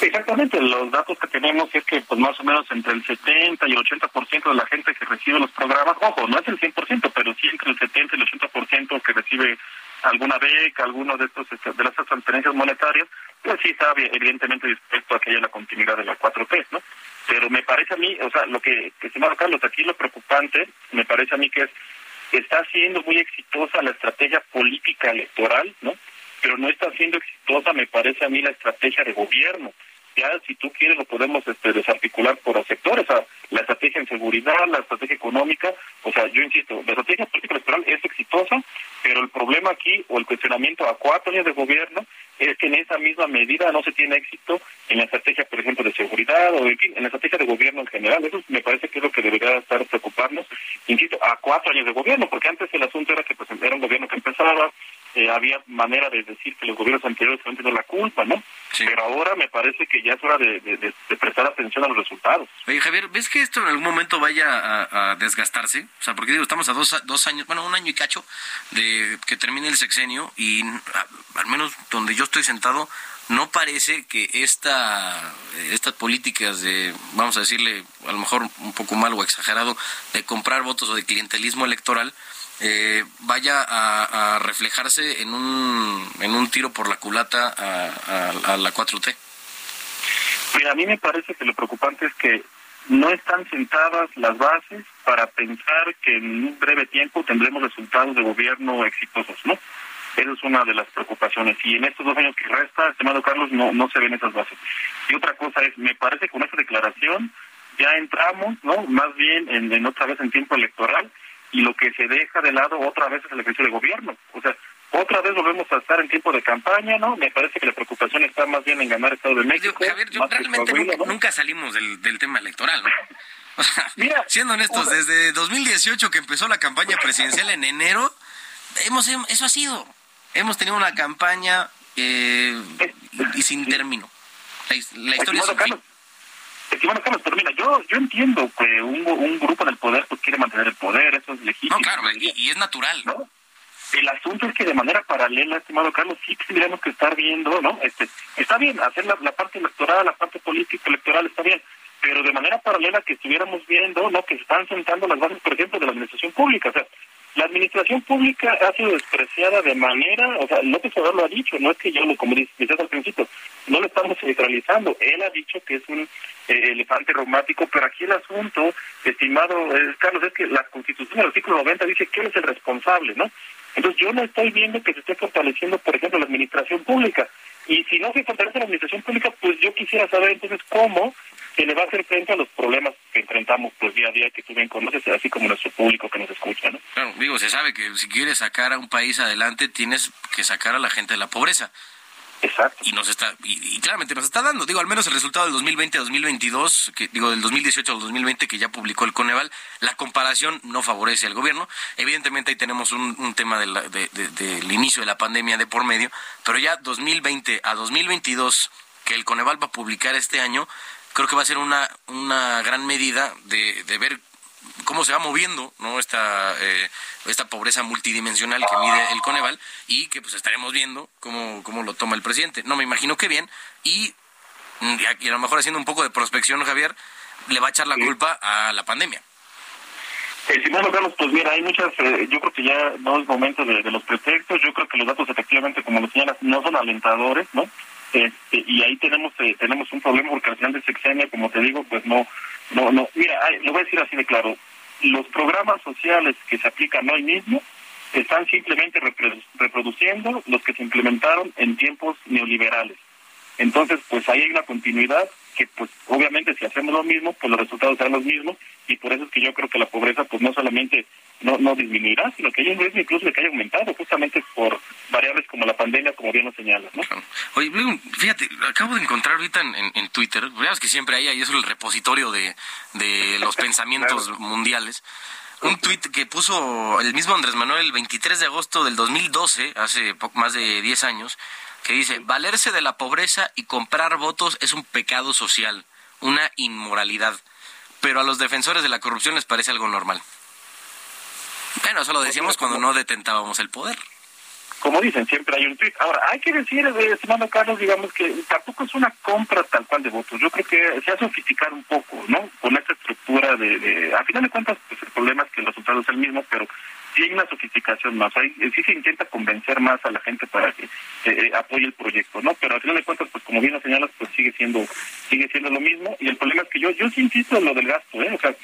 Exactamente, los datos que tenemos es que pues más o menos entre el 70 y el 80% de la gente que recibe los programas, ojo, no es el 100%, pero sí entre el 70 y el 80% que recibe alguna beca, alguno de estos este, de las transferencias monetarias, pues sí está evidentemente dispuesto a que haya la continuidad de la 4P, ¿no? Pero me parece a mí, o sea, lo que, se Carlos, aquí lo preocupante, me parece a mí que es, está siendo muy exitosa la estrategia política electoral, ¿no? Pero no está siendo exitosa, me parece a mí, la estrategia de gobierno ya si tú quieres lo podemos este, desarticular por sectores, la estrategia en seguridad, la estrategia económica, o sea, yo insisto, la estrategia política electoral es exitosa, pero el problema aquí o el cuestionamiento a cuatro años de gobierno es que en esa misma medida no se tiene éxito en la estrategia, por ejemplo, de seguridad o en fin, en la estrategia de gobierno en general. Eso me parece que es lo que debería estar preocuparnos, insisto, a cuatro años de gobierno, porque antes el asunto era que pues, era un gobierno que empezaba, eh, había manera de decir que los gobiernos anteriores han tenido la culpa, ¿no? Pero ahora me parece que ya es hora de, prestar atención a los resultados. Oye, Javier, ¿ves que esto en algún momento vaya a, desgastarse? O sea, porque digo, estamos a dos, dos años, bueno, un año y cacho de que termine el sexenio y al menos donde yo estoy sentado, no parece que esta, estas políticas de, vamos a decirle, a lo mejor un poco mal o exagerado, de comprar votos o de clientelismo electoral, eh, vaya a, reflejarse en un, en un tiro por la culata a, la 4T? Mira, a mí me parece que lo preocupante es que no están sentadas las bases para pensar que en un breve tiempo tendremos resultados de gobierno exitosos, ¿no? Esa es una de las preocupaciones. Y en estos dos años que resta, estimado Carlos, no, no se ven esas bases. Y otra cosa es, me parece que con esta declaración ya entramos, ¿no? Más bien en, en otra vez en tiempo electoral y lo que se deja de lado otra vez es el ejercicio de gobierno. O sea, otra vez volvemos a estar en tiempo de campaña, ¿no? Me parece que la preocupación está más bien en ganar Estado de México. Javier, yo realmente nunca, salimos del, del tema electoral, ¿no? O sea, <laughs> Mira, siendo honestos, desde 2018 que empezó la campaña presidencial en enero, hemos eso ha sido. Hemos tenido una campaña eh, y, sin término. La, historia es bueno, Carlos, pero mira, yo, yo entiendo que un, un grupo del poder pues, quiere mantener el poder, eso es legítimo. No, claro, y, es natural. ¿no? El asunto es que de manera paralela, estimado Carlos, sí tendríamos que estar viendo, ¿no? Este, está bien, hacer la, la parte electoral, la parte política electoral está bien, pero de manera paralela que estuviéramos viendo, ¿no? Que se están sentando las bases, por ejemplo, de la administración pública. O sea, la administración pública ha sido despreciada de manera, o sea, López Obrador lo ha dicho, no es que yo, como decías al principio, no lo estamos centralizando. Él ha dicho que es un eh, elefante reumático, pero aquí el asunto, estimado eh, Carlos, es que la Constitución del artículo 90 dice que él es el responsable, ¿no? Entonces yo no estoy viendo que se esté fortaleciendo, por ejemplo, la administración pública. Y si no se fortalece la administración pública, pues yo quisiera saber entonces cómo se le va a hacer frente a los problemas que enfrentamos pues día a día que tú bien conoces, así como nuestro público que nos escucha, ¿no? Claro, digo, se sabe que si quieres sacar a un país adelante tienes que sacar a la gente de la pobreza. Exacto. Y nos está, y, claramente nos está dando, digo, al menos el resultado del 2020-2022, que digo, del 2018 al 2020 que ya publicó el Coneval, la comparación no favorece al gobierno. Evidentemente ahí tenemos un, tema del inicio de la pandemia de por medio, pero ya 2020 a 2022 que el Coneval va a publicar este año, creo que va a ser una, una gran medida de, de ver cómo se va moviendo no esta eh, esta pobreza multidimensional que mide el Coneval y que pues estaremos viendo cómo, cómo lo toma el presidente. No me imagino que bien y, y a lo mejor haciendo un poco de prospección, Javier, le va a echar la culpa a la pandemia. Simón Carlos, pues mira, hay muchas, eh, yo creo que ya no es momento de, de, los pretextos, yo creo que los datos efectivamente, como lo señalas, no son alentadores, ¿no? Este, y ahí tenemos eh, tenemos un problema porque al final del sexenio, como te digo, pues no, no, no, mira, lo voy a decir así de claro, los programas sociales que se aplican hoy mismo están simplemente reproduciendo los que se implementaron en tiempos neoliberales. Entonces, pues ahí hay una continuidad que, pues obviamente si hacemos lo mismo, pues los resultados serán los mismos y por eso es que yo creo que la pobreza, pues no solamente no, no disminuirá, sino que hay un riesgo incluso de que haya aumentado, justamente por variables como la pandemia, como bien lo señalas, ¿no? Oye, fíjate, acabo de encontrar ahorita en, en, Twitter, veas que siempre hay ahí es el repositorio de, de <laughs> los pensamientos mundiales, un tuit que puso el mismo Andrés Manuel el 23 de agosto del 2012, hace más de 10 años, que dice, valerse de la pobreza y comprar votos es un pecado social, una inmoralidad, pero a los defensores de la corrupción les parece algo normal. Bueno, eso lo decíamos cuando no detentábamos el poder. como dicen, siempre hay un tweet. Ahora, hay que decir, eh, estimado Carlos, digamos que tampoco es una compra tal cual de votos. Yo creo que se ha sofisticado un poco, ¿no? Con esta estructura de, de a final de cuentas, pues el problema es que el resultado es el mismo, pero sí hay una sofisticación más, hay, sí se intenta convencer más a la gente para que eh, apoye el proyecto, ¿no? Pero al final de cuentas, pues como bien lo señalas, pues sigue siendo sigue siendo lo mismo y el problema es que yo yo sí insisto en lo del gasto, ¿eh? O sea,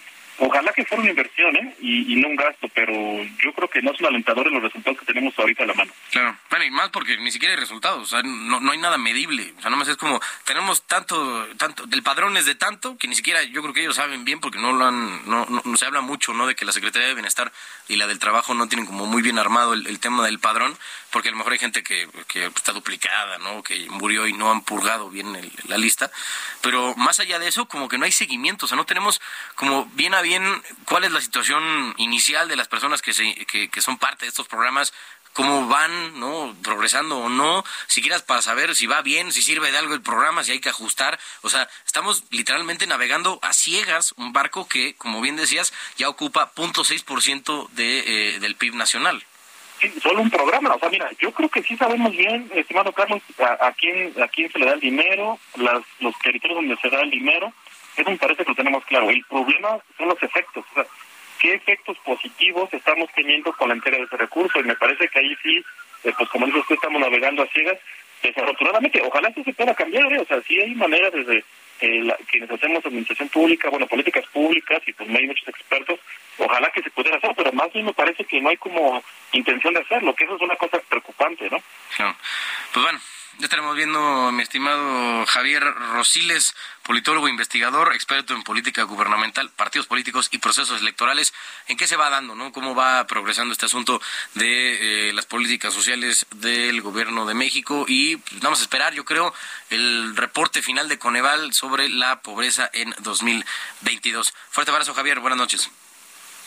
Ojalá que fuera una inversión ¿eh? y, no un gasto, pero yo creo que no son alentadores los resultados que tenemos ahorita a la mano. Claro, bueno, y más porque ni siquiera hay resultados, o sea, no, no hay nada medible, o sea, nomás es como, tenemos tanto, tanto, del padrón es de tanto, que ni siquiera yo creo que ellos saben bien porque no lo han, no, no, se habla mucho, ¿no? De que la Secretaría de Bienestar y la del Trabajo no tienen como muy bien armado el, tema del padrón, porque a lo mejor hay gente que, que está duplicada, ¿no? Que murió y no han purgado bien la lista, pero más allá de eso, como que no hay seguimiento, o sea, no tenemos como bien a cuál es la situación inicial de las personas que, se, que, son parte de estos programas, cómo van, ¿no? Progresando o no, siquiera para saber si va bien, si sirve de algo el programa, si hay que ajustar. O sea, estamos literalmente navegando a ciegas un barco que, como bien decías, ya ocupa 0.6% de, eh, del PIB nacional. Sí, solo un programa. O sea, mira, yo creo que sí sabemos bien, estimado Carlos, a, quién, a quién se le da el dinero, las, los territorios donde se da el dinero eso me parece que lo tenemos claro. El problema son los efectos. O sea, ¿qué efectos positivos estamos teniendo con la entrega de ese recurso? Y me parece que ahí sí, eh, pues como dice usted, estamos navegando a ciegas. Desafortunadamente, ojalá eso se pueda cambiar. ¿eh? O sea, sí hay maneras desde eh, quienes hacemos administración pública, bueno, políticas públicas, y pues no hay muchos expertos, ojalá que se pudiera hacer, pero más bien me parece que no hay como intención de hacerlo, que eso es una cosa preocupante, ¿no? no. Pues bueno, ya estaremos viendo, mi estimado Javier Rosiles, politólogo, investigador, experto en política gubernamental, partidos políticos y procesos electorales. ¿En qué se va dando, no? ¿Cómo va progresando este asunto de eh, las políticas sociales del gobierno de México? Y pues, vamos a esperar, yo creo, el reporte final de Coneval sobre la pobreza en 2022. Fuerte abrazo, Javier. Buenas noches.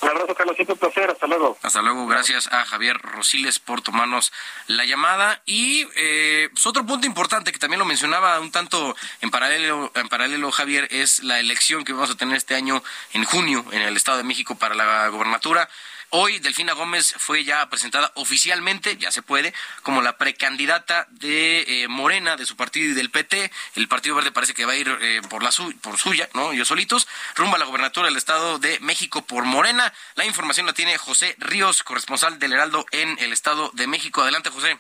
Un abrazo, Carlos. Siempre un placer. Hasta luego. Hasta luego. Gracias a Javier Rosiles por tomarnos la llamada. Y eh, pues otro punto importante que también lo mencionaba un tanto en paralelo, en paralelo, Javier, es la elección que vamos a tener este año en junio en el Estado de México para la gobernatura. Hoy Delfina Gómez fue ya presentada oficialmente, ya se puede, como la precandidata de eh, Morena, de su partido y del PT. El Partido Verde parece que va a ir eh, por, la por suya, ¿no? Ellos solitos, rumbo a la gobernatura del Estado de México por Morena. La información la tiene José Ríos, corresponsal del Heraldo en el Estado de México. Adelante, José.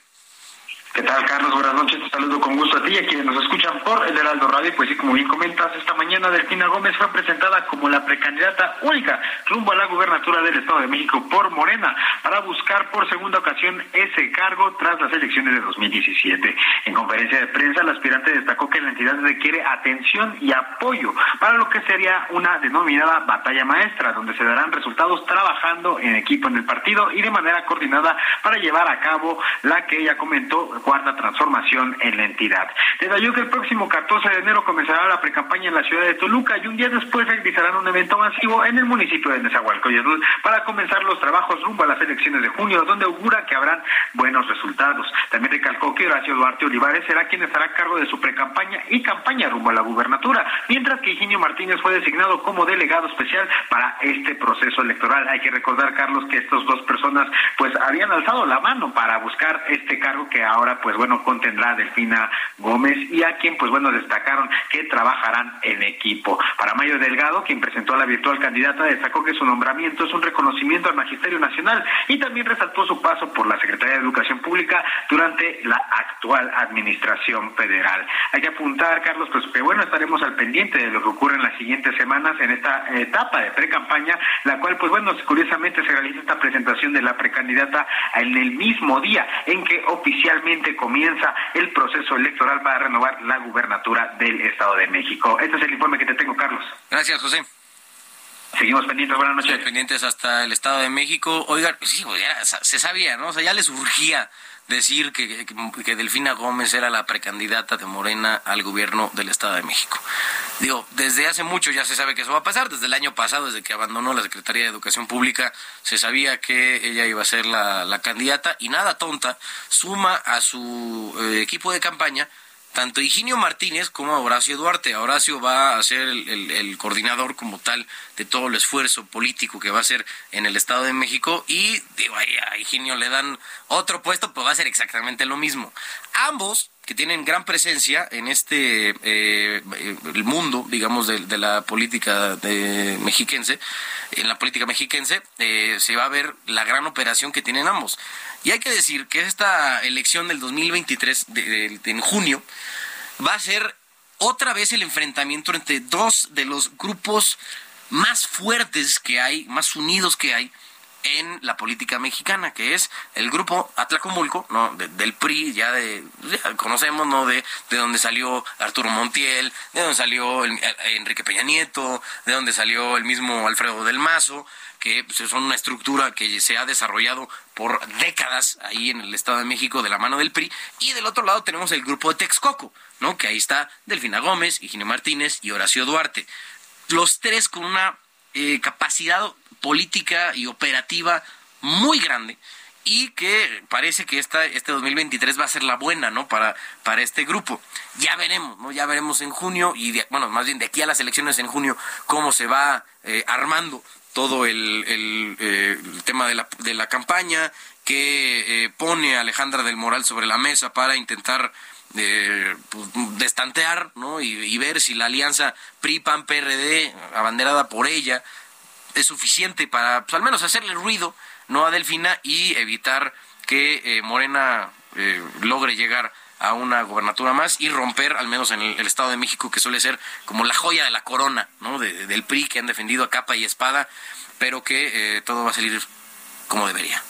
¿Qué tal, Carlos? Buenas noches. Te saludo con gusto a ti y a quienes nos escuchan por el Heraldo Radio. Pues sí, como bien comentas, esta mañana Delfina Gómez fue presentada como la precandidata única rumbo a la gubernatura del Estado de México por Morena para buscar por segunda ocasión ese cargo tras las elecciones de 2017. En conferencia de prensa, la aspirante destacó que la entidad requiere atención y apoyo para lo que sería una denominada batalla maestra, donde se darán resultados trabajando en equipo en el partido y de manera coordinada para llevar a cabo la que ella comentó cuarta transformación en la entidad. Detalló que el próximo 14 de enero comenzará la precampaña en la ciudad de Toluca y un día después realizarán un evento masivo en el municipio de Nezahualcóyotl para comenzar los trabajos rumbo a las elecciones de junio, donde augura que habrán buenos resultados. También recalcó que Horacio Duarte Olivares será quien estará a cargo de su precampaña y campaña rumbo a la gubernatura, mientras que Higinio Martínez fue designado como delegado especial para este proceso electoral. Hay que recordar, Carlos, que estas dos personas pues habían alzado la mano para buscar este cargo que ahora pues bueno, contendrá Delfina Gómez y a quien, pues bueno, destacaron que trabajarán en equipo. Para Mayo Delgado, quien presentó a la virtual candidata, destacó que su nombramiento es un reconocimiento al Magisterio Nacional y también resaltó su paso por la Secretaría de Educación Pública durante la actual administración federal. Hay que apuntar, Carlos, pues que bueno, estaremos al pendiente de lo que ocurre en las siguientes semanas en esta etapa de pre-campaña, la cual, pues bueno, curiosamente se realiza esta presentación de la precandidata en el mismo día en que oficialmente comienza el proceso electoral para renovar la gubernatura del Estado de México. Este es el informe que te tengo, Carlos. Gracias, José. Seguimos pendientes, buenas noches. pendientes hasta el Estado de México. Oiga, sí, pues se sabía, ¿no? O sea, ya les urgía decir que, que, Delfina Gómez era la precandidata de Morena al gobierno del Estado de México. Digo, desde hace mucho ya se sabe que eso va a pasar, desde el año pasado, desde que abandonó la Secretaría de Educación Pública, se sabía que ella iba a ser la, candidata y nada tonta, suma a su eh, equipo de campaña tanto Higinio Martínez como Horacio Duarte. Horacio va a ser el, coordinador como tal de todo el esfuerzo político que va a hacer en el Estado de México y digo, ahí a Higinio le dan otro puesto, pues va a ser exactamente lo mismo. Ambos que tienen gran presencia en este eh, el mundo, digamos, de, la política de, mexiquense, en la política mexiquense, eh, se va a ver la gran operación que tienen ambos. Y hay que decir que esta elección del 2023, de, en junio, va a ser otra vez el enfrentamiento entre dos de los grupos más fuertes que hay, más unidos que hay, en la política mexicana, que es el grupo Atlacomulco, ¿no? del PRI, ya de, conocemos, ¿no? De, de donde salió Arturo Montiel, de donde salió Enrique Peña Nieto, de donde salió el mismo Alfredo del Mazo, que pues, son una estructura que se ha desarrollado por décadas ahí en el Estado de México de la mano del PRI, y del otro lado tenemos el grupo de Texcoco, ¿no? Que ahí está Delfina Gómez, Higinio Martínez y Horacio Duarte. Los tres con una eh, capacidad política y operativa muy grande y que parece que esta, este 2023 va a ser la buena, ¿no? Para, para este grupo. Ya veremos, ¿no? Ya veremos en junio y, bueno, más bien de aquí a las elecciones en junio, cómo se va eh, armando todo el, el, eh, tema de la, de la campaña que eh, pone a Alejandra del Moral sobre la mesa para intentar pues, destantear, ¿no? Y, y ver si la alianza PRI-PAN-PRD, abanderada por ella, es suficiente para, pues, al menos hacerle ruido, no a Delfina y evitar que eh, Morena eh, logre llegar a una gobernatura más y romper, al menos en el, Estado de México, que suele ser como la joya de la corona, ¿no? del PRI que han defendido a capa y espada, pero que eh, todo va a salir como debería.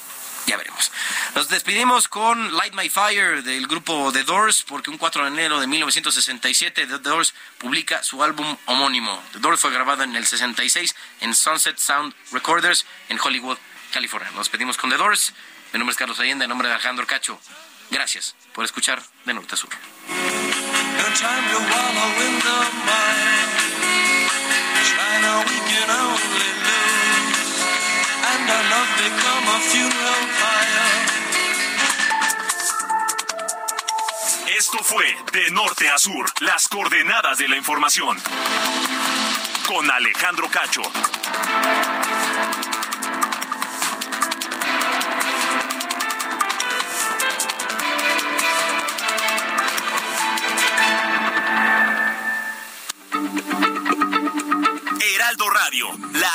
Ya veremos. Nos despedimos con Light My Fire del grupo The Doors, porque un 4 de enero de 1967 The Doors publica su álbum homónimo. The Doors fue grabado en el 66 en Sunset Sound Recorders en Hollywood, California. Nos despedimos con The Doors. Mi nombre es Carlos Allende, en nombre de Alejandro Cacho. Gracias por escuchar de norte a sur. Esto fue De Norte a Sur, las coordenadas de la información. Con Alejandro Cacho. Heraldo Radio, la